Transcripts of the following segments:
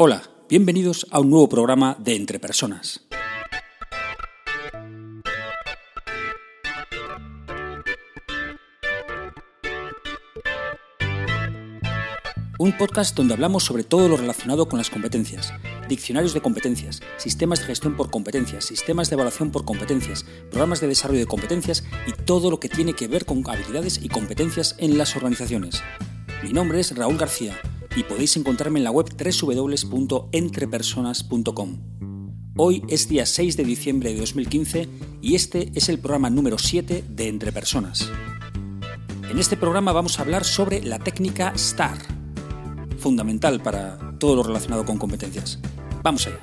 Hola, bienvenidos a un nuevo programa de Entre Personas. Un podcast donde hablamos sobre todo lo relacionado con las competencias, diccionarios de competencias, sistemas de gestión por competencias, sistemas de evaluación por competencias, programas de desarrollo de competencias y todo lo que tiene que ver con habilidades y competencias en las organizaciones. Mi nombre es Raúl García y podéis encontrarme en la web www.entrepersonas.com. Hoy es día 6 de diciembre de 2015 y este es el programa número 7 de Entre Personas. En este programa vamos a hablar sobre la técnica STAR, fundamental para todo lo relacionado con competencias. Vamos allá.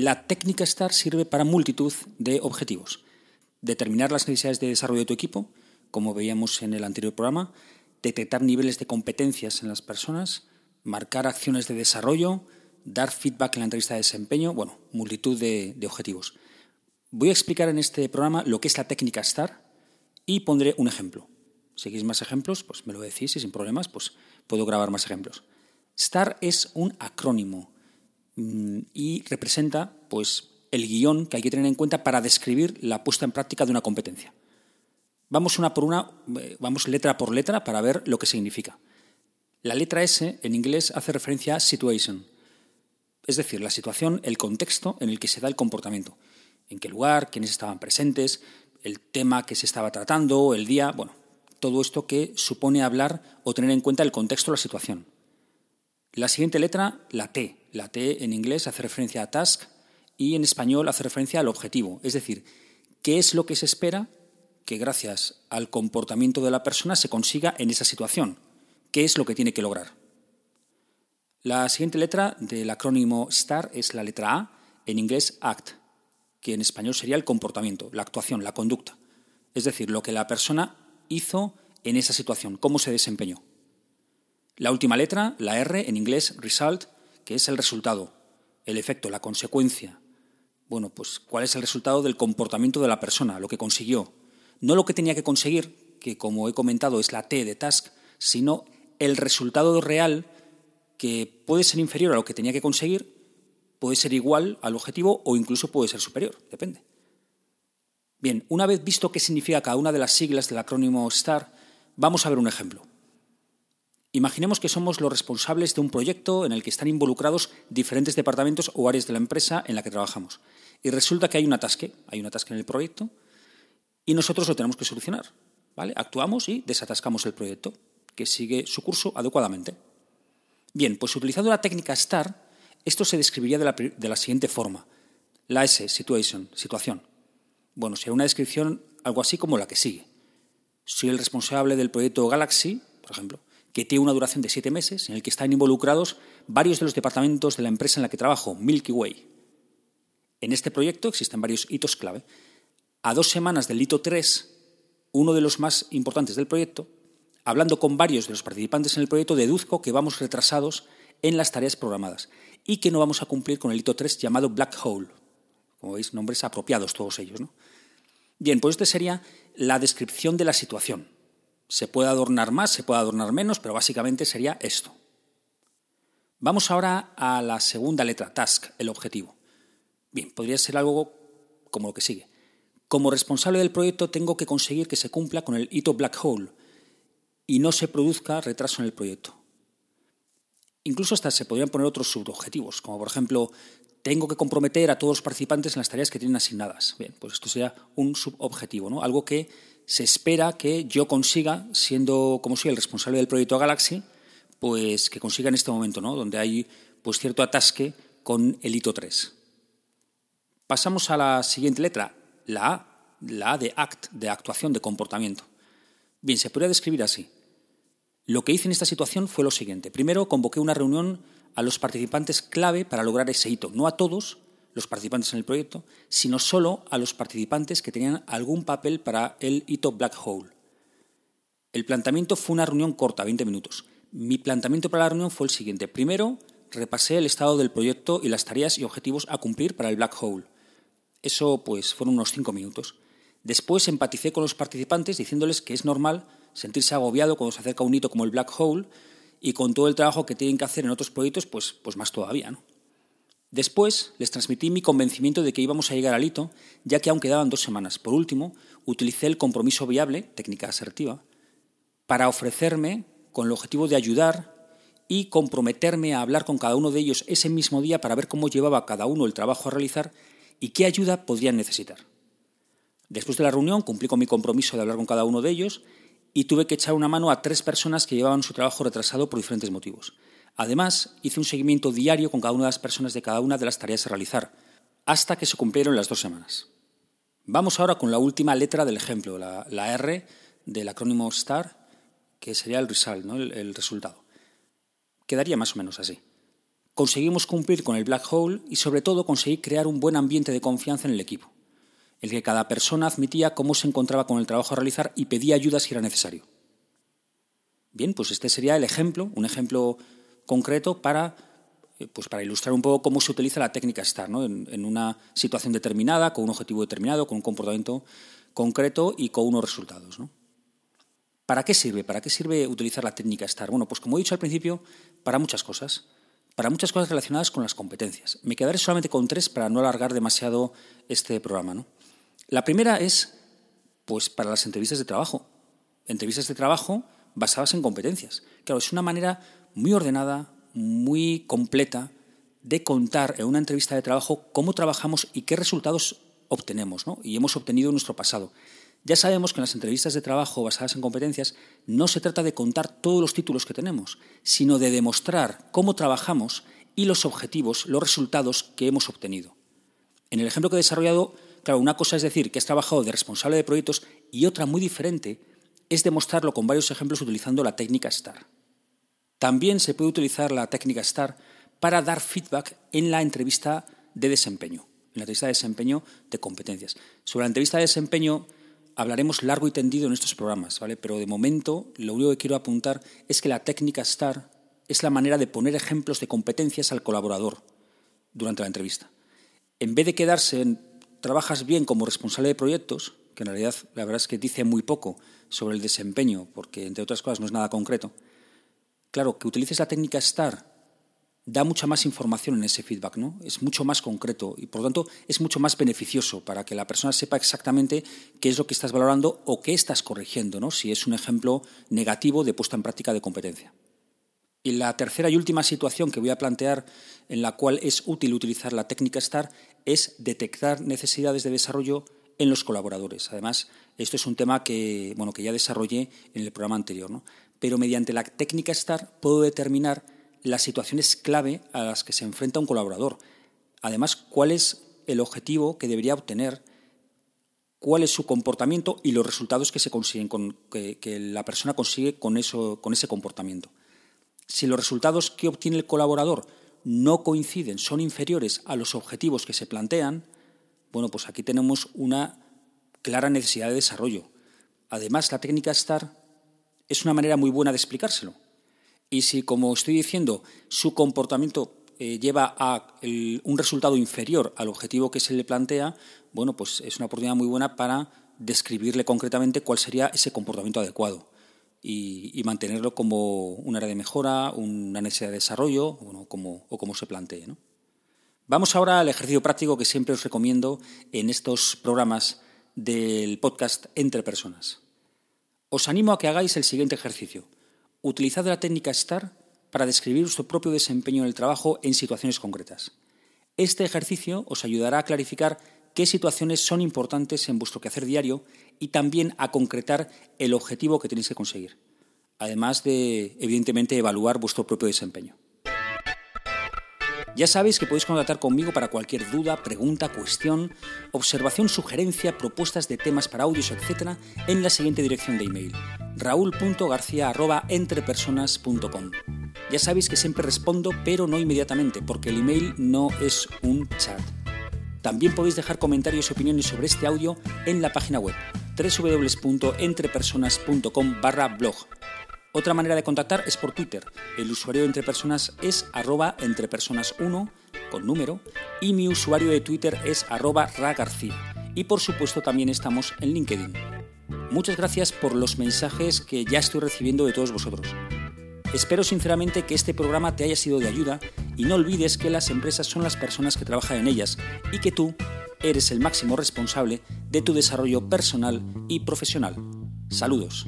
La técnica STAR sirve para multitud de objetivos. Determinar las necesidades de desarrollo de tu equipo, como veíamos en el anterior programa, detectar niveles de competencias en las personas, marcar acciones de desarrollo, dar feedback en la entrevista de desempeño, bueno, multitud de, objetivos. Voy a explicar en este programa lo que es la técnica STAR y pondré un ejemplo. ¿Seguís más ejemplos? Pues me lo decís y sin problemas pues puedo grabar más ejemplos. STAR es un acrónimo y representa pues, el guion que hay que tener en cuenta para describir la puesta en práctica de una competencia. Vamos una por una, eh, vamos letra por letra para ver lo que significa. La letra S en inglés hace referencia a situation, es decir, la situación, el contexto en el que se da el comportamiento. En qué lugar, quiénes estaban presentes, el tema que se estaba tratando, el día, bueno, todo esto que supone hablar o tener en cuenta el contexto de la situación. La siguiente letra, la T. La T en inglés hace referencia a task y en español hace referencia al objetivo. Es decir, ¿qué es lo que se espera que gracias al comportamiento de la persona se consiga en esa situación? ¿Qué es lo que tiene que lograr? La siguiente letra del acrónimo STAR es la letra A, en inglés ACT, que en español sería el comportamiento, la actuación, la conducta. Es decir, lo que la persona hizo en esa situación, cómo se desempeñó. La última letra, la R, en inglés result, que es el resultado, el efecto, la consecuencia. Bueno, pues cuál es el resultado del comportamiento de la persona, lo que consiguió. No lo que tenía que conseguir, que como he comentado es la T de task, sino el resultado real que puede ser inferior a lo que tenía que conseguir, puede ser igual al objetivo o incluso puede ser superior, depende. Bien, una vez visto qué significa cada una de las siglas del acrónimo STAR, vamos a ver un ejemplo. Imaginemos que somos los responsables de un proyecto en el que están involucrados diferentes departamentos o áreas de la empresa en la que trabajamos. Y resulta que hay un atasque, hay un atasque en el proyecto y nosotros lo tenemos que solucionar. ¿vale? Actuamos y desatascamos el proyecto, que sigue su curso adecuadamente. Bien, pues utilizando la técnica STAR, esto se describiría de la, siguiente forma. La S, situation, situación. Bueno, será una descripción algo así como la que sigue. Soy el responsable del proyecto Galaxy, por ejemplo que tiene una duración de siete meses, en el que están involucrados varios de los departamentos de la empresa en la que trabajo, Milky Way. En este proyecto existen varios hitos clave. A dos semanas del hito 3, uno de los más importantes del proyecto, hablando con varios de los participantes en el proyecto, deduzco que vamos retrasados en las tareas programadas y que no vamos a cumplir con el hito 3 llamado Black Hole. Como veis, nombres apropiados todos ellos. ¿no? Bien, pues esta sería la descripción de la situación. Se puede adornar más, se puede adornar menos, pero básicamente sería esto. Vamos ahora a la segunda letra, task, el objetivo. Bien, podría ser algo como lo que sigue. Como responsable del proyecto tengo que conseguir que se cumpla con el hito black hole y no se produzca retraso en el proyecto. Incluso hasta se podrían poner otros subobjetivos, como por ejemplo, tengo que comprometer a todos los participantes en las tareas que tienen asignadas. Bien, pues esto sería un subobjetivo, ¿no? Algo que se espera que yo consiga, siendo como soy el responsable del proyecto Galaxy, pues que consiga en este momento, ¿no? donde hay pues cierto atasque con el hito 3. Pasamos a la siguiente letra, la A, la A de act, de actuación, de comportamiento. Bien, se podría describir así. Lo que hice en esta situación fue lo siguiente. Primero, convoqué una reunión a los participantes clave para lograr ese hito, no a todos, los participantes en el proyecto, sino solo a los participantes que tenían algún papel para el hito Black Hole. El planteamiento fue una reunión corta, 20 minutos. Mi planteamiento para la reunión fue el siguiente. Primero, repasé el estado del proyecto y las tareas y objetivos a cumplir para el Black Hole. Eso, pues, fueron unos 5 minutos. Después empaticé con los participantes diciéndoles que es normal sentirse agobiado cuando se acerca un hito como el black hole y con todo el trabajo que tienen que hacer en otros proyectos, pues, pues más todavía. ¿no? Después les transmití mi convencimiento de que íbamos a llegar al hito, ya que aún quedaban dos semanas. Por último, utilicé el compromiso viable, técnica asertiva, para ofrecerme con el objetivo de ayudar y comprometerme a hablar con cada uno de ellos ese mismo día para ver cómo llevaba cada uno el trabajo a realizar y qué ayuda podrían necesitar. Después de la reunión cumplí con mi compromiso de hablar con cada uno de ellos y tuve que echar una mano a tres personas que llevaban su trabajo retrasado por diferentes motivos. Además, hice un seguimiento diario con cada una de las personas de cada una de las tareas a realizar, hasta que se cumplieron las dos semanas. Vamos ahora con la última letra del ejemplo, la, R del acrónimo STAR, que sería el result, el resultado. Quedaría más o menos así. Conseguimos cumplir con el black hole y sobre todo conseguí crear un buen ambiente de confianza en el equipo, el que cada persona admitía cómo se encontraba con el trabajo a realizar y pedía ayuda si era necesario. Bien, pues este sería el ejemplo, un ejemplo concreto para, eh, pues para ilustrar un poco cómo se utiliza la técnica STAR ¿no? en, una situación determinada, con un objetivo determinado, con un comportamiento concreto y con unos resultados. ¿no? ¿Para qué sirve? ¿Para qué sirve utilizar la técnica STAR? Bueno, pues como he dicho al principio, para muchas cosas. Para muchas cosas relacionadas con las competencias. Me quedaré solamente con tres para no alargar demasiado este programa. ¿no? La primera es pues, para las entrevistas de trabajo. Entrevistas de trabajo basadas en competencias. Claro, es una manera muy ordenada, muy completa de contar en una entrevista de trabajo cómo trabajamos y qué resultados obtenemos ¿no? y hemos obtenido en nuestro pasado. Ya sabemos que en las entrevistas de trabajo basadas en competencias no se trata de contar todos los títulos que tenemos, sino de demostrar cómo trabajamos y los objetivos, los resultados que hemos obtenido. En el ejemplo que he desarrollado, claro, una cosa es decir que has trabajado de responsable de proyectos y otra muy diferente es demostrarlo con varios ejemplos utilizando la técnica STAR. También se puede utilizar la técnica STAR para dar feedback en la entrevista de desempeño, en la entrevista de desempeño de competencias. Sobre la entrevista de desempeño hablaremos largo y tendido en estos programas, ¿vale? Pero de momento lo único que quiero apuntar es que la técnica STAR es la manera de poner ejemplos de competencias al colaborador durante la entrevista. En vez de quedarse en trabajas bien como responsable de proyectos, que en realidad la verdad es que dice muy poco sobre el desempeño, porque entre otras cosas no es nada concreto, claro, que utilices la técnica STAR da mucha más información en ese feedback, ¿no? Es mucho más concreto y por lo tanto es mucho más beneficioso para que la persona sepa exactamente qué es lo que estás valorando o qué estás corrigiendo, ¿no? Si es un ejemplo negativo de puesta en práctica de competencia. Y la tercera y última situación que voy a plantear en la cual es útil utilizar la técnica STAR es detectar necesidades de desarrollo en los colaboradores. Además, esto es un tema que, bueno, que ya desarrollé en el programa anterior. ¿no? Pero mediante la técnica STAR puedo determinar las situaciones clave a las que se enfrenta un colaborador. Además, cuál es el objetivo que debería obtener, cuál es su comportamiento y los resultados que se consiguen con, que, la persona consigue con, eso, con ese comportamiento. Si los resultados que obtiene el colaborador no coinciden, son inferiores a los objetivos que se plantean, bueno, pues aquí tenemos una clara necesidad de desarrollo. Además, la técnica STAR es una manera muy buena de explicárselo. Y si, como estoy diciendo, su comportamiento eh, lleva a un resultado inferior al objetivo que se le plantea, bueno, pues es una oportunidad muy buena para describirle concretamente cuál sería ese comportamiento adecuado y, mantenerlo como un área de mejora, una necesidad de desarrollo como, o como se plantee. Vamos ahora al ejercicio práctico que siempre os recomiendo en estos programas del podcast Entre Personas. Os animo a que hagáis el siguiente ejercicio. Utilizad la técnica STAR para describir vuestro propio desempeño en el trabajo en situaciones concretas. Este ejercicio os ayudará a clarificar qué situaciones son importantes en vuestro quehacer diario y también a concretar el objetivo que tenéis que conseguir, además de, evidentemente, evaluar vuestro propio desempeño. Ya sabéis que podéis contactar conmigo para cualquier duda, pregunta, cuestión, observación, sugerencia, propuestas de temas para audios, etc. en la siguiente dirección de email: raúl.garcía@entrepersonas.com. Ya sabéis que siempre respondo, pero no inmediatamente, porque el email no es un chat. También podéis dejar comentarios y opiniones sobre este audio en la página web www.entrepersonas.com/blog otra manera de contactar es por Twitter. El usuario de Entre Personas es arroba entrepersonas1 con número y mi usuario de Twitter es arroba ragarcía. y por supuesto también estamos en LinkedIn. Muchas gracias por los mensajes que ya estoy recibiendo de todos vosotros. Espero sinceramente que este programa te haya sido de ayuda y no olvides que las empresas son las personas que trabajan en ellas y que tú eres el máximo responsable de tu desarrollo personal y profesional. Saludos.